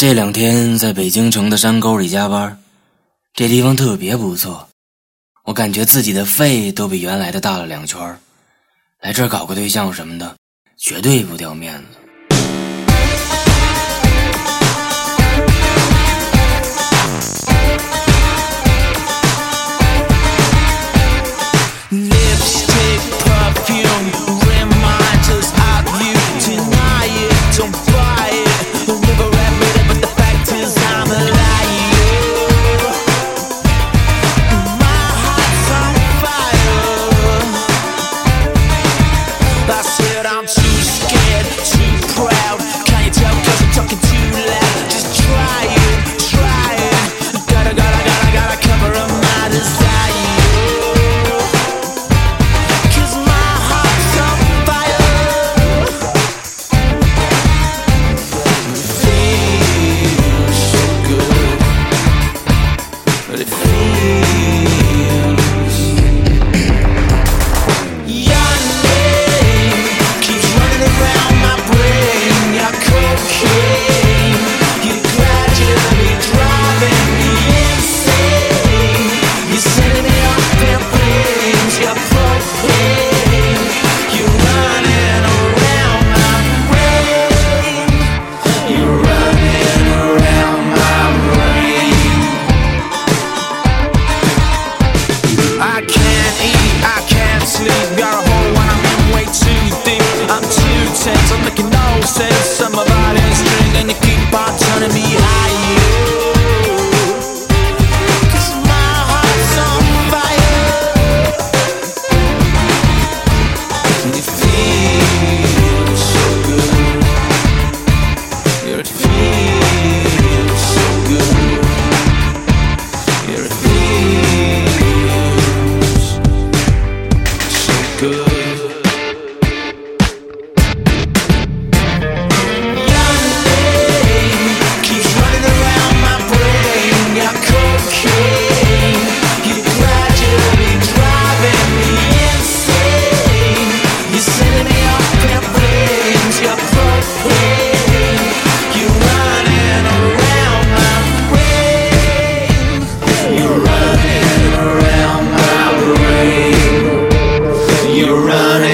这两天在北京城的山沟里加班这地方特别不错我感觉自己的肺都比原来的大了两圈来这搞个对象什么的绝对不掉面子。good. running.